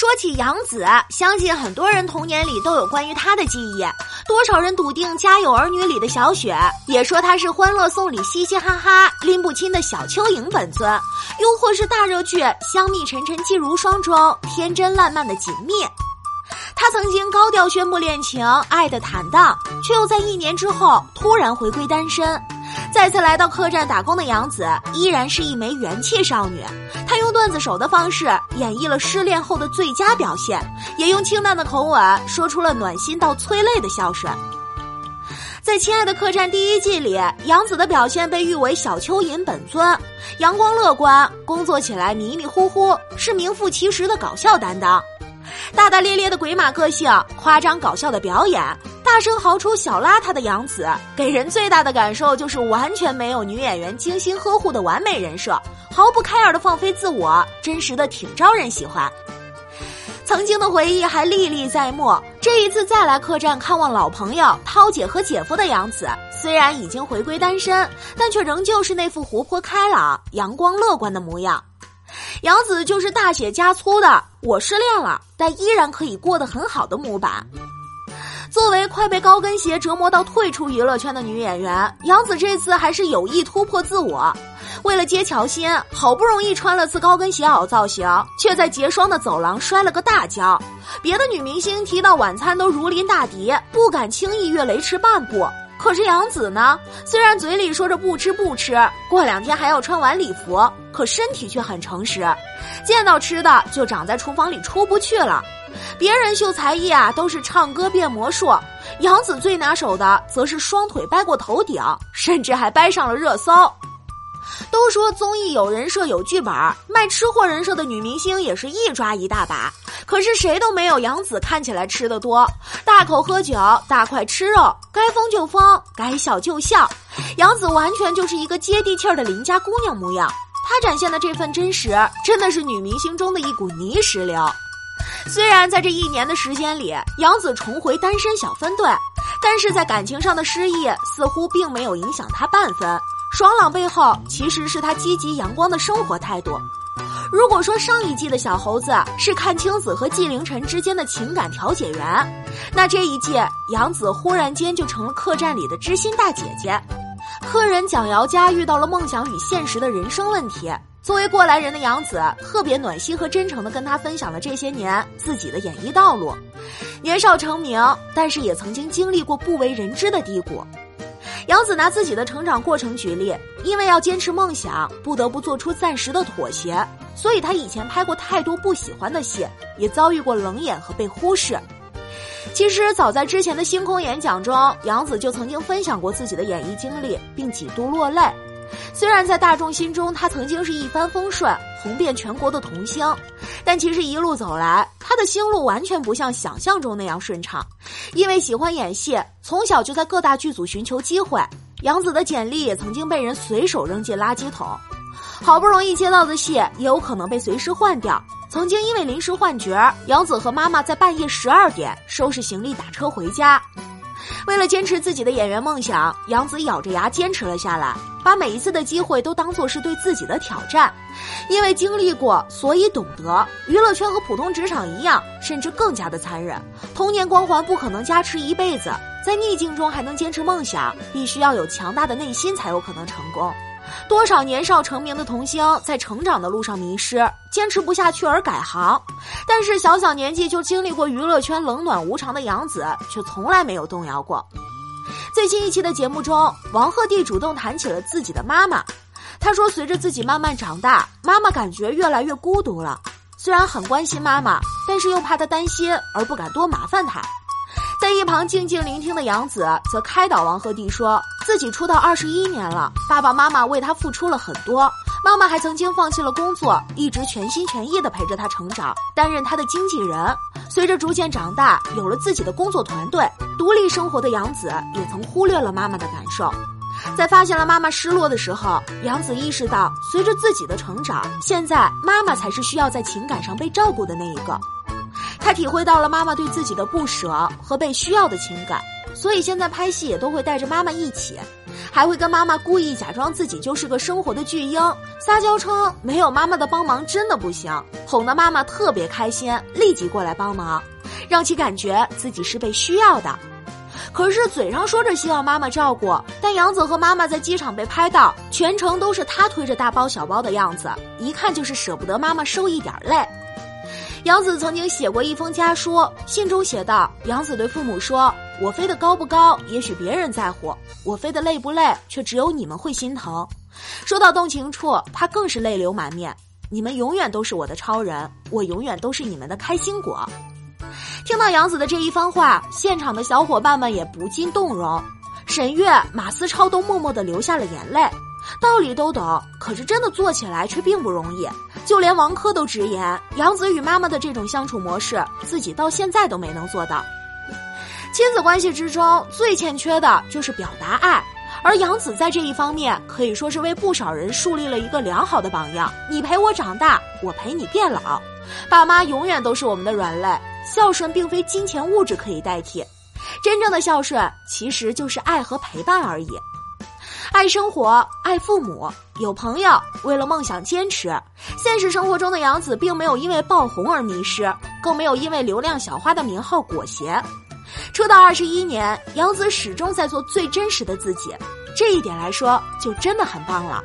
说起杨紫，相信很多人童年里都有关于她的记忆。多少人笃定《家有儿女》里的小雪，也说她是《欢乐颂》里嘻嘻哈哈拎不清的小蚯蚓本尊，又或是大热剧《香蜜沉沉烬如霜》中天真烂漫的锦觅。她曾经高调宣布恋情，爱的坦荡，却又在一年之后突然回归单身。再次来到客栈打工的杨子，依然是一枚元气少女。段子手的方式演绎了失恋后的最佳表现，也用清淡的口吻说出了暖心到催泪的笑声。在《亲爱的客栈》第一季里，杨子的表现被誉为小蚯蚓本尊，阳光乐观，工作起来迷迷糊糊，是名副其实的搞笑担当。大大咧咧的鬼马个性，夸张搞笑的表演。大声嚎出小邋遢的杨紫，给人最大的感受就是完全没有女演员精心呵护的完美人设，毫不开眼的放飞自我，真实的挺招人喜欢。曾经的回忆还历历在目，这一次再来客栈看望老朋友涛姐和姐夫的杨紫，虽然已经回归单身，但却仍旧是那副活泼开朗、阳光乐观的模样。杨紫就是大写加粗的“我失恋了，但依然可以过得很好”的模板。作为快被高跟鞋折磨到退出娱乐圈的女演员，杨紫这次还是有意突破自我。为了接乔欣，好不容易穿了次高跟鞋袄造型，却在结霜的走廊摔了个大跤。别的女明星提到晚餐都如临大敌，不敢轻易越雷池半步。可是杨紫呢？虽然嘴里说着不吃不吃，过两天还要穿晚礼服，可身体却很诚实，见到吃的就长在厨房里出不去了。别人秀才艺啊，都是唱歌变魔术，杨紫最拿手的则是双腿掰过头顶，甚至还掰上了热搜。都说综艺有人设有剧本，卖吃货人设的女明星也是一抓一大把，可是谁都没有杨紫看起来吃的多，大口喝酒，大块吃肉，该疯就疯，该笑就笑。杨紫完全就是一个接地气儿的邻家姑娘模样，她展现的这份真实，真的是女明星中的一股泥石流。虽然在这一年的时间里，杨紫重回单身小分队，但是在感情上的失意似乎并没有影响她半分。爽朗背后其实是他积极阳光的生活态度。如果说上一季的小猴子是阚清子和纪凌尘之间的情感调解员，那这一季杨紫忽然间就成了客栈里的知心大姐姐。客人蒋瑶佳遇到了梦想与现实的人生问题。作为过来人的杨紫，特别暖心和真诚的跟他分享了这些年自己的演艺道路。年少成名，但是也曾经经历过不为人知的低谷。杨紫拿自己的成长过程举例，因为要坚持梦想，不得不做出暂时的妥协，所以她以前拍过太多不喜欢的戏，也遭遇过冷眼和被忽视。其实早在之前的星空演讲中，杨紫就曾经分享过自己的演艺经历，并几度落泪。虽然在大众心中，她曾经是一帆风顺、红遍全国的童星，但其实一路走来，她的心路完全不像想象中那样顺畅。因为喜欢演戏，从小就在各大剧组寻求机会。杨紫的简历也曾经被人随手扔进垃圾桶，好不容易接到的戏也有可能被随时换掉。曾经因为临时换角，杨紫和妈妈在半夜十二点收拾行李打车回家。为了坚持自己的演员梦想，杨紫咬着牙坚持了下来，把每一次的机会都当做是对自己的挑战。因为经历过，所以懂得娱乐圈和普通职场一样，甚至更加的残忍。童年光环不可能加持一辈子，在逆境中还能坚持梦想，必须要有强大的内心才有可能成功。多少年少成名的童星在成长的路上迷失，坚持不下去而改行，但是小小年纪就经历过娱乐圈冷暖无常的杨紫却从来没有动摇过。最新一期的节目中，王鹤棣主动谈起了自己的妈妈，他说：“随着自己慢慢长大，妈妈感觉越来越孤独了。虽然很关心妈妈，但是又怕她担心而不敢多麻烦她。”在一旁静静聆听的杨紫则开导王鹤棣说：“自己出道二十一年了，爸爸妈妈为他付出了很多，妈妈还曾经放弃了工作，一直全心全意的陪着他成长，担任他的经纪人。随着逐渐长大，有了自己的工作团队，独立生活的杨紫也曾忽略了妈妈的感受。在发现了妈妈失落的时候，杨子意识到，随着自己的成长，现在妈妈才是需要在情感上被照顾的那一个。他体会到了妈妈对自己的不舍和被需要的情感，所以现在拍戏也都会带着妈妈一起，还会跟妈妈故意假装自己就是个生活的巨婴，撒娇称没有妈妈的帮忙真的不行，哄得妈妈特别开心，立即过来帮忙，让其感觉自己是被需要的。可是嘴上说着希望妈妈照顾，但杨子和妈妈在机场被拍到，全程都是他推着大包小包的样子，一看就是舍不得妈妈受一点累。杨子曾经写过一封家书，信中写道：“杨子对父母说，我飞得高不高，也许别人在乎；我飞得累不累，却只有你们会心疼。”说到动情处，他更是泪流满面。你们永远都是我的超人，我永远都是你们的开心果。听到杨子的这一番话，现场的小伙伴们也不禁动容，沈月、马思超都默默的流下了眼泪。道理都懂，可是真的做起来却并不容易。就连王珂都直言，杨子与妈妈的这种相处模式，自己到现在都没能做到。亲子关系之中最欠缺的就是表达爱，而杨子在这一方面可以说是为不少人树立了一个良好的榜样。你陪我长大，我陪你变老，爸妈永远都是我们的软肋。孝顺并非金钱物质可以代替，真正的孝顺其实就是爱和陪伴而已。爱生活，爱父母，有朋友，为了梦想坚持。现实生活中的杨子并没有因为爆红而迷失，更没有因为流量小花的名号裹挟。出道二十一年，杨子始终在做最真实的自己，这一点来说就真的很棒了。